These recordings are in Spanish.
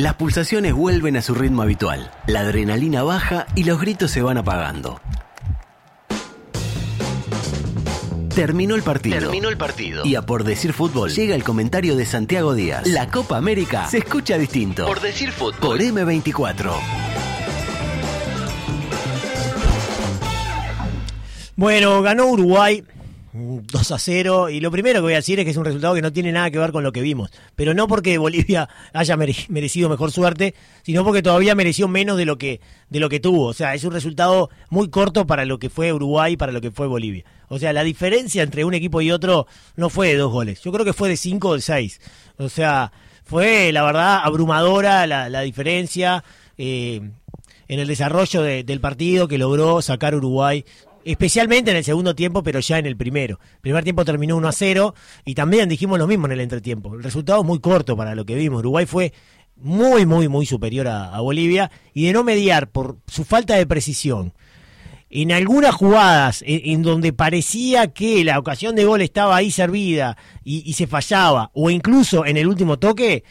las pulsaciones vuelven a su ritmo habitual, la adrenalina baja y los gritos se van apagando. Terminó el partido. Terminó el partido. Y a por decir fútbol llega el comentario de Santiago Díaz. La Copa América se escucha distinto. Por decir fútbol. Por M24. Bueno, ganó Uruguay 2 a 0 y lo primero que voy a decir es que es un resultado que no tiene nada que ver con lo que vimos, pero no porque Bolivia haya merecido mejor suerte, sino porque todavía mereció menos de lo que de lo que tuvo, o sea, es un resultado muy corto para lo que fue Uruguay y para lo que fue Bolivia. O sea, la diferencia entre un equipo y otro no fue de dos goles, yo creo que fue de cinco o de seis. O sea, fue la verdad abrumadora la, diferencia eh, en el desarrollo del partido que logró sacar Uruguay especialmente en el segundo tiempo, pero ya en el primero. El primer tiempo terminó 1 a 0 y también dijimos lo mismo en el entretiempo. El resultado es muy corto para lo que vimos. Uruguay fue muy, muy, muy superior a, Bolivia y de no mediar por su falta de precisión. En algunas jugadas en, donde parecía que la ocasión de gol estaba ahí servida y, se fallaba, o incluso en el último toque,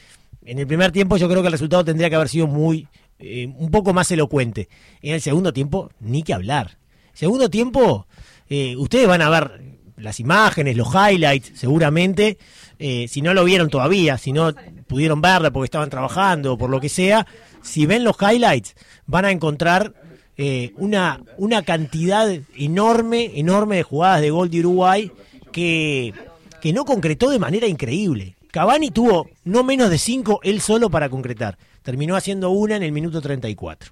en el primer tiempo yo creo que el resultado tendría que haber sido muy, eh, un poco más elocuente. En el segundo tiempo, ni que hablar Segundo tiempo, eh, ustedes van a ver las imágenes, los highlights, seguramente. Eh, si no lo vieron todavía, si no pudieron verla porque estaban trabajando o por lo que sea, si ven los highlights, van a encontrar eh, una, una cantidad enorme, enorme de jugadas de gol de Uruguay que, que no concretó de manera increíble. Cavani tuvo no menos de cinco él solo para concretar. Terminó haciendo una en el minuto 34,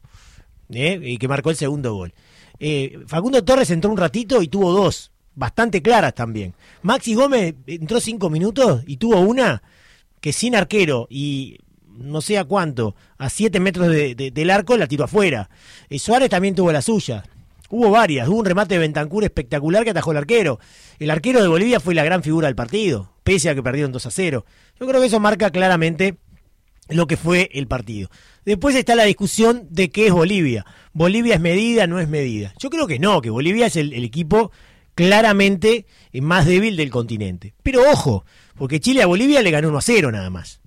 y que marcó el segundo gol. Eh, Facundo Torres entró un ratito y tuvo dos, bastante claras también. Maxi Gómez entró cinco minutos y tuvo una que sin arquero y no sé a cuánto, a siete metros del arco la tiró afuera. Eh, Suárez también tuvo la suya. Hubo varias, hubo un remate de Bentancur espectacular que atajó el arquero. El arquero de Bolivia fue la gran figura del partido, pese a que perdieron 2 a 0. Yo creo que eso marca claramente lo que fue el partido. Después está la discusión de qué es Bolivia. ¿Bolivia es medida, no es medida? Yo creo que no, que Bolivia es el, equipo claramente más débil del continente. Pero ojo, porque Chile a Bolivia le ganó 1 a 0 nada más.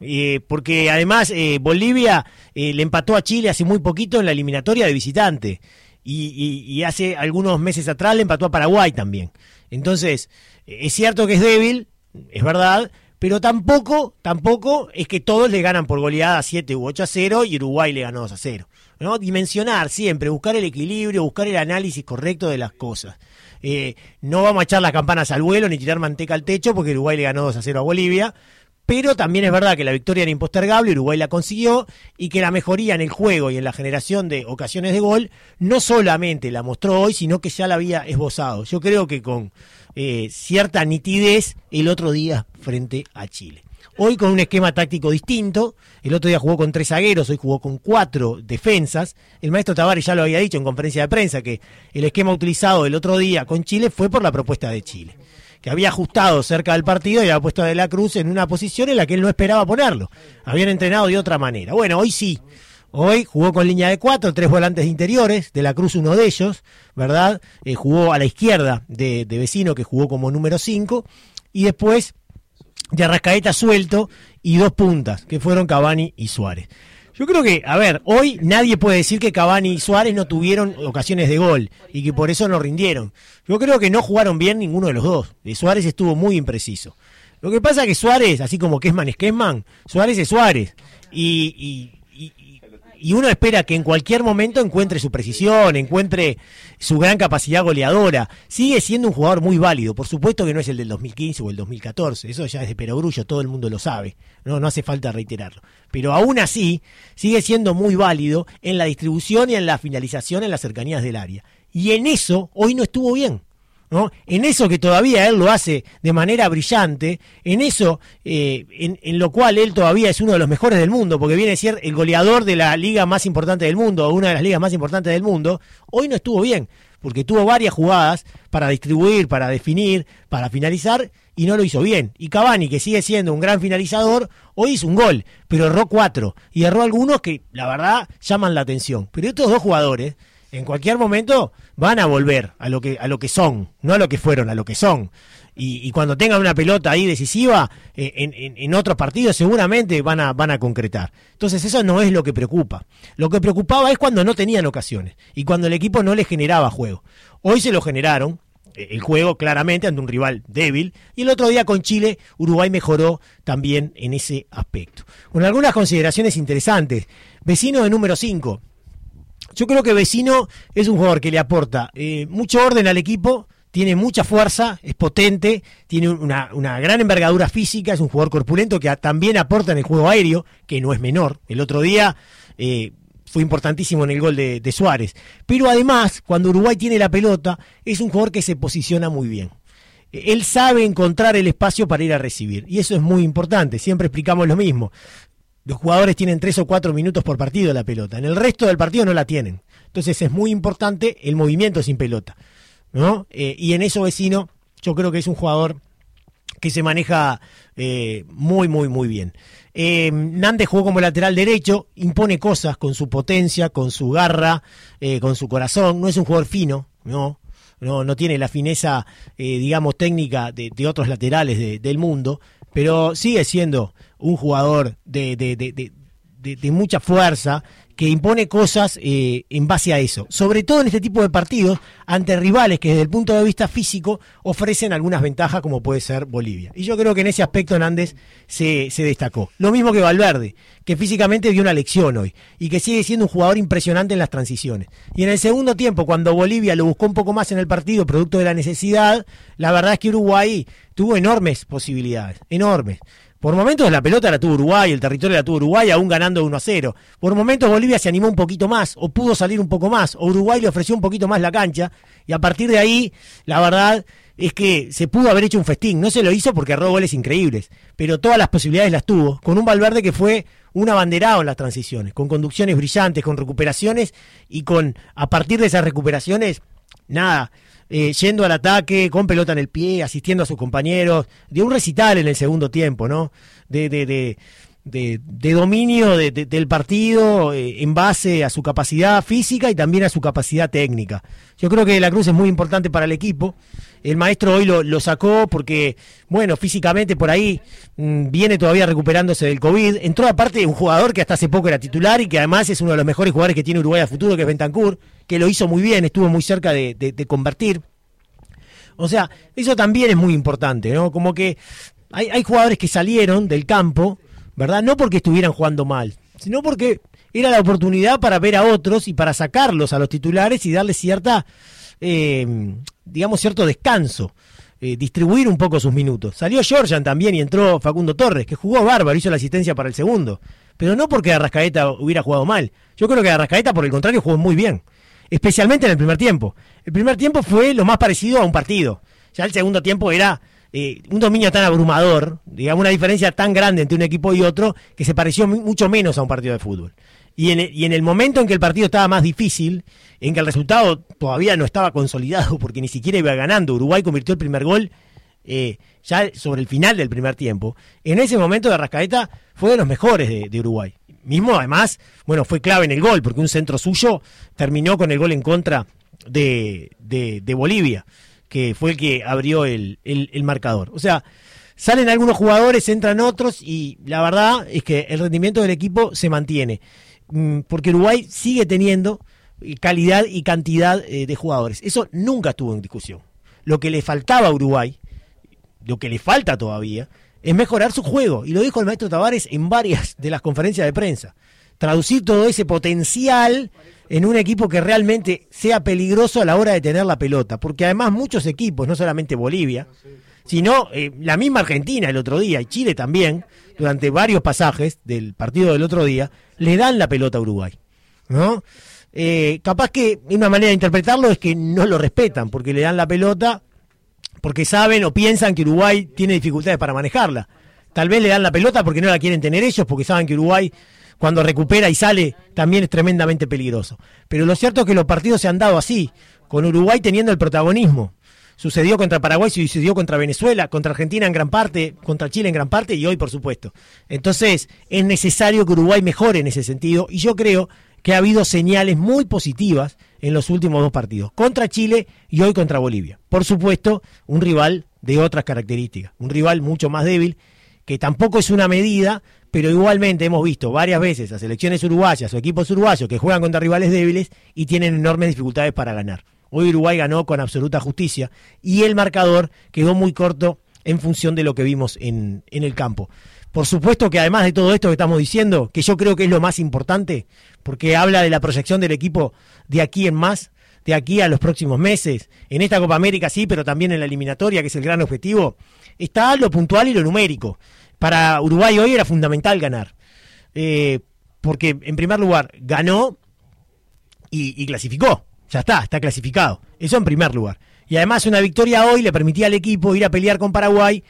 Eh, porque además eh, Bolivia eh, le empató a Chile hace muy poquito en la eliminatoria de visitante. y, hace algunos meses atrás le empató a Paraguay también. Entonces, es cierto que es débil, es verdad, pero tampoco, tampoco es que todos le ganan por goleada 7 u 8 a 0 y Uruguay le ganó 2 a 0. ¿no? Dimensionar siempre, buscar el equilibrio, buscar el análisis correcto de las cosas. Eh, no vamos a echar las campanas al vuelo ni tirar manteca al techo porque Uruguay le ganó 2 a 0 a Bolivia, pero también es verdad que la victoria era impostergable, Uruguay la consiguió y que la mejoría en el juego y en la generación de ocasiones de gol no solamente la mostró hoy, sino que ya la había esbozado. Yo creo que con eh, cierta nitidez el otro día frente a Chile. Hoy con un esquema táctico distinto, el otro día jugó con tres zagueros, hoy jugó con cuatro defensas. El maestro Tavares ya lo había dicho en conferencia de prensa que el esquema utilizado el otro día con Chile fue por la propuesta de Chile, que había ajustado cerca del partido y había puesto a De la Cruz en una posición en la que él no esperaba ponerlo. Habían entrenado de otra manera. Bueno, hoy sí. Hoy jugó con línea de cuatro, tres volantes interiores, de la Cruz uno de ellos, ¿verdad? Eh, jugó a la izquierda de, Vecino, que jugó como número cinco, y después de Arrascaeta suelto y dos puntas, que fueron Cavani y Suárez. Yo creo que, a ver, hoy nadie puede decir que Cavani y Suárez no tuvieron ocasiones de gol y que por eso no rindieron. Yo creo que no jugaron bien ninguno de los dos. De Suárez estuvo muy impreciso. Lo que pasa es que Suárez, así como Kesman es Kesman, Suárez es Suárez. y, y uno espera que en cualquier momento encuentre su precisión, encuentre su gran capacidad goleadora. Sigue siendo un jugador muy válido, por supuesto que no es el del 2015 o el 2014, eso ya es de perogrullo, todo el mundo lo sabe, no, no hace falta reiterarlo. Pero aún así, sigue siendo muy válido en la distribución y en la finalización en las cercanías del área. Y en eso hoy no estuvo bien. En eso que todavía él lo hace de manera brillante, en eso eh, en, lo cual él todavía es uno de los mejores del mundo, porque viene a ser el goleador de la liga más importante del mundo, una de las ligas más importantes del mundo, hoy no estuvo bien, porque tuvo varias jugadas para distribuir, para definir, para finalizar, y no lo hizo bien. Y Cavani, que sigue siendo un gran finalizador, hoy hizo un gol, pero erró cuatro, y erró algunos que la verdad llaman la atención. Pero estos dos jugadores en cualquier momento van a volver a lo que a lo que son, no a lo que fueron, a lo que son. Y, cuando tengan una pelota ahí decisiva, eh, en, otros partidos seguramente van a, van a concretar. Entonces eso no es lo que preocupa. Lo que preocupaba es cuando no tenían ocasiones y cuando el equipo no les generaba juego. Hoy se lo generaron, eh, el juego claramente ante un rival débil. Y el otro día con Chile, Uruguay mejoró también en ese aspecto. Con algunas consideraciones interesantes. Vecino de número 5. Yo creo que Vecino es un jugador que le aporta eh, mucho orden al equipo, tiene mucha fuerza, es potente, tiene una, gran envergadura física, es un jugador corpulento que también aporta en el juego aéreo, que no es menor. El otro día eh, fue importantísimo en el gol de, de, Suárez. Pero además, cuando Uruguay tiene la pelota, es un jugador que se posiciona muy bien. Él sabe encontrar el espacio para ir a recibir. Y eso es muy importante. Siempre explicamos lo mismo. Los jugadores tienen tres o cuatro minutos por partido la pelota. En el resto del partido no la tienen. Entonces es muy importante el movimiento sin pelota. ¿no? Eh, y en eso vecino, yo creo que es un jugador que se maneja eh, muy, muy, muy bien. Eh, Nández jugó como lateral derecho, impone cosas con su potencia, con su garra, eh, con su corazón. No es un jugador fino, no, no, no tiene la fineza, digamos, técnica de, otros laterales del mundo, pero sigue siendo un jugador de, de, de mucha fuerza que impone cosas eh, en base a eso. Sobre todo en este tipo de partidos, ante rivales que desde el punto de vista físico ofrecen algunas ventajas, como puede ser Bolivia. Y yo creo que en ese aspecto Hernández se, se destacó. Lo mismo que Valverde, que físicamente dio una lección hoy y que sigue siendo un jugador impresionante en las transiciones. Y en el segundo tiempo, cuando Bolivia lo buscó un poco más en el partido, producto de la necesidad, la verdad es que Uruguay tuvo enormes posibilidades, enormes. Por momentos la pelota la tuvo Uruguay, el territorio la tuvo Uruguay, aún ganando 1 a 0. Por momentos Bolivia se animó un poquito más, o pudo salir un poco más, o Uruguay le ofreció un poquito más la cancha, y a partir de ahí, la verdad es que se pudo haber hecho un festín. No se lo hizo porque erró goles increíbles, pero todas las posibilidades las tuvo, con un Valverde que fue un abanderado en las transiciones, con conducciones brillantes, con recuperaciones, y con, a partir de esas recuperaciones, nada, eh, yendo al ataque, con pelota en el pie, asistiendo a sus compañeros, de un recital en el segundo tiempo, ¿no? De, de, de, de, dominio del partido eh, en base a su capacidad física y también a su capacidad técnica. Yo creo que la Cruz es muy importante para el equipo. El maestro hoy lo, lo sacó porque, bueno, físicamente por ahí mm, viene todavía recuperándose del COVID. Entró aparte un jugador que hasta hace poco era titular y que además es uno de los mejores jugadores que tiene Uruguay a futuro, que es Bentancur, que lo hizo muy bien, estuvo muy cerca de, convertir. O sea, eso también es muy importante, ¿no? Como que hay, hay jugadores que salieron del campo ¿verdad? No porque estuvieran jugando mal, sino porque era la oportunidad para ver a otros y para sacarlos a los titulares y darles cierta, eh, digamos, cierto descanso. Eh, distribuir un poco sus minutos. Salió Georgian también y entró Facundo Torres, que jugó bárbaro, hizo la asistencia para el segundo. Pero no porque Arrascaeta hubiera jugado mal. Yo creo que Arrascaeta, por el contrario, jugó muy bien. Especialmente en el primer tiempo. El primer tiempo fue lo más parecido a un partido. Ya el segundo tiempo era eh, un dominio tan abrumador, digamos, una diferencia tan grande entre un equipo y otro, que se pareció mucho menos a un partido de fútbol. Y en, el, y en el momento en que el partido estaba más difícil, en que el resultado todavía no estaba consolidado, porque ni siquiera iba ganando, Uruguay convirtió el primer gol eh, ya sobre el final del primer tiempo, en ese momento de Rascaeta fue de los mejores de, Uruguay. Mismo además, bueno, fue clave en el gol, porque un centro suyo terminó con el gol en contra de, de Bolivia que fue el que abrió el, marcador. O sea, salen algunos jugadores, entran otros y la verdad es que el rendimiento del equipo se mantiene. Mm, porque Uruguay sigue teniendo calidad y cantidad eh, de jugadores. Eso nunca estuvo en discusión. Lo que le faltaba a Uruguay, lo que le falta todavía, es mejorar su juego. Y lo dijo el maestro Tavares en varias de las conferencias de prensa. Traducir todo ese potencial en un equipo que realmente sea peligroso a la hora de tener la pelota, porque además muchos equipos, no solamente Bolivia, sino eh, la misma Argentina el otro día y Chile también, durante varios pasajes del partido del otro día, le dan la pelota a Uruguay. ¿no? Eh, capaz que una manera de interpretarlo es que no lo respetan, porque le dan la pelota, porque saben o piensan que Uruguay tiene dificultades para manejarla. Tal vez le dan la pelota porque no la quieren tener ellos, porque saben que Uruguay cuando recupera y sale, también es tremendamente peligroso. Pero lo cierto es que los partidos se han dado así, con Uruguay teniendo el protagonismo. Sucedió contra Paraguay, sucedió contra Venezuela, contra Argentina en gran parte, contra Chile en gran parte y hoy por supuesto. Entonces es necesario que Uruguay mejore en ese sentido y yo creo que ha habido señales muy positivas en los últimos dos partidos, contra Chile y hoy contra Bolivia. Por supuesto, un rival de otras características, un rival mucho más débil, que tampoco es una medida, pero igualmente hemos visto varias veces a selecciones uruguayas o equipos uruguayos que juegan contra rivales débiles y tienen enormes dificultades para ganar. Hoy Uruguay ganó con absoluta justicia y el marcador quedó muy corto en función de lo que vimos en, en el campo. Por supuesto que además de todo esto que estamos diciendo, que yo creo que es lo más importante, porque habla de la proyección del equipo de aquí en más, de aquí a los próximos meses, en esta Copa América sí, pero también en la eliminatoria, que es el gran objetivo, está lo puntual y lo numérico. Para Uruguay hoy era fundamental ganar, eh, porque en primer lugar ganó y, y clasificó, ya está, está clasificado, eso en primer lugar. Y además una victoria hoy le permitía al equipo ir a pelear con Paraguay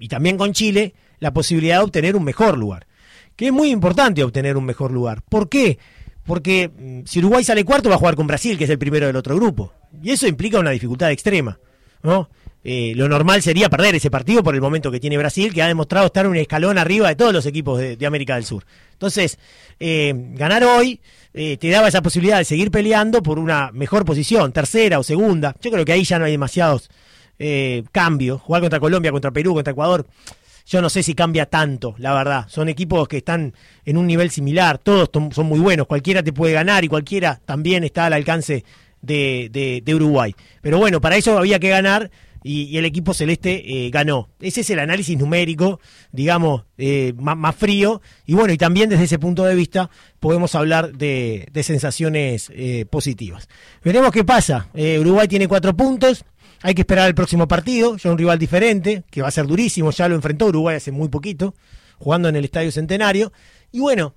y también con Chile la posibilidad de obtener un mejor lugar. Que es muy importante obtener un mejor lugar. ¿Por qué? Porque mm, si Uruguay sale cuarto va a jugar con Brasil, que es el primero del otro grupo. Y eso implica una dificultad extrema. ¿no? Eh, lo normal sería perder ese partido por el momento que tiene Brasil, que ha demostrado estar un escalón arriba de todos los equipos de, América del Sur. Entonces, eh, ganar hoy eh, te daba esa posibilidad de seguir peleando por una mejor posición, tercera o segunda. Yo creo que ahí ya no hay demasiados cambios. Jugar contra Colombia, contra Perú, contra Ecuador yo no sé si cambia tanto, la verdad. Son equipos que están en un nivel similar, todos son muy buenos, cualquiera te puede ganar y cualquiera también está al alcance de, de, Uruguay. Pero bueno, para eso había que ganar y, el equipo celeste eh, ganó. Ese es el análisis numérico, digamos, eh, más, frío. Y bueno, y también desde ese punto de vista podemos hablar de, de sensaciones eh, positivas. Veremos qué pasa. Uruguay tiene cuatro puntos. Hay que esperar el próximo partido, ya un rival diferente, que va a ser durísimo, ya lo enfrentó Uruguay hace muy poquito, jugando en el Estadio Centenario. Y bueno,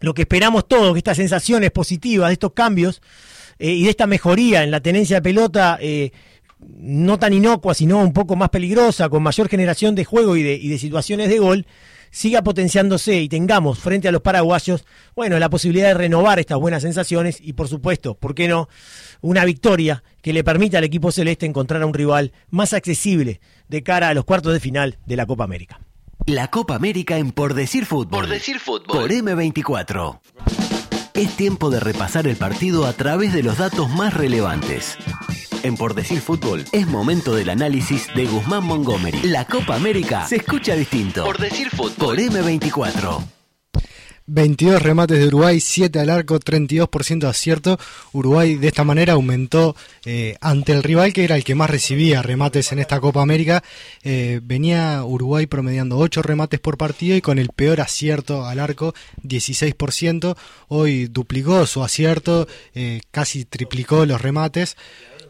lo que esperamos todos, que estas sensaciones positivas, de estos cambios eh, y de esta mejoría en la tenencia de pelota, eh, no tan inocua, sino un poco más peligrosa, con mayor generación de juego y de, y de situaciones de gol, siga potenciándose y tengamos frente a los paraguayos, bueno, la posibilidad de renovar estas buenas sensaciones y por supuesto, ¿por qué no? Una victoria que le permita al equipo celeste encontrar a un rival más accesible de cara a los cuartos de final de la Copa América. La Copa América en Por Decir Fútbol. Por Decir Fútbol. Por M24. Es tiempo de repasar el partido a través de los datos más relevantes. En Por Decir Fútbol es momento del análisis de Guzmán Montgomery. La Copa América se escucha distinto. Por Decir Fútbol. Por M24. 22 remates de Uruguay, 7 al arco, 32% de acierto. Uruguay de esta manera aumentó eh, ante el rival que era el que más recibía remates en esta Copa América. Eh, venía Uruguay promediando 8 remates por partido y con el peor acierto al arco, 16%. Hoy duplicó su acierto, eh, casi triplicó los remates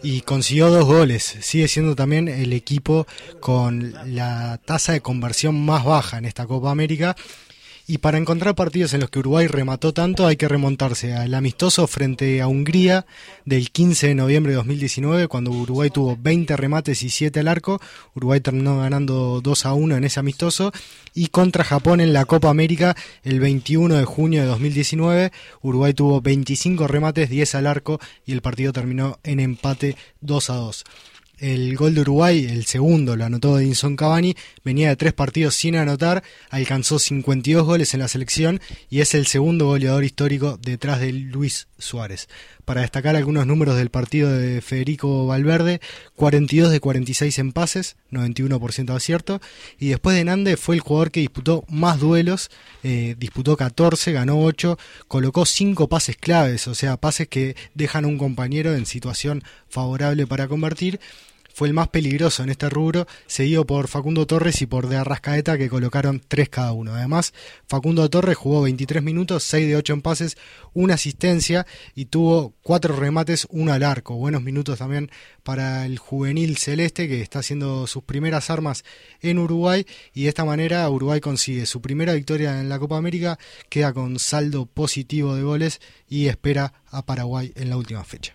y consiguió dos goles. Sigue siendo también el equipo con la tasa de conversión más baja en esta Copa América y para encontrar partidos en los que Uruguay remató tanto hay que remontarse al amistoso frente a Hungría del 15 de noviembre de 2019, cuando Uruguay tuvo 20 remates y 7 al arco. Uruguay terminó ganando 2 a 1 en ese amistoso. Y contra Japón en la Copa América el 21 de junio de 2019, Uruguay tuvo 25 remates, 10 al arco y el partido terminó en empate 2 a 2. El gol de Uruguay, el segundo, lo anotó Edinson Cavani, venía de tres partidos sin anotar, alcanzó 52 goles en la selección y es el segundo goleador histórico detrás de Luis Suárez. Para destacar algunos números del partido de Federico Valverde, 42 de 46 en pases, 91% de acierto, y después de Nande fue el jugador que disputó más duelos, eh, disputó 14, ganó 8, colocó 5 pases claves, o sea, pases que dejan a un compañero en situación favorable para convertir, fue el más peligroso en este rubro, seguido por Facundo Torres y por De Arrascaeta, que colocaron tres cada uno. Además, Facundo Torres jugó 23 minutos, 6 de 8 en pases, una asistencia y tuvo cuatro remates, uno al arco. Buenos minutos también para el juvenil celeste, que está haciendo sus primeras armas en Uruguay y de esta manera Uruguay consigue su primera victoria en la Copa América, queda con saldo positivo de goles y espera a Paraguay en la última fecha.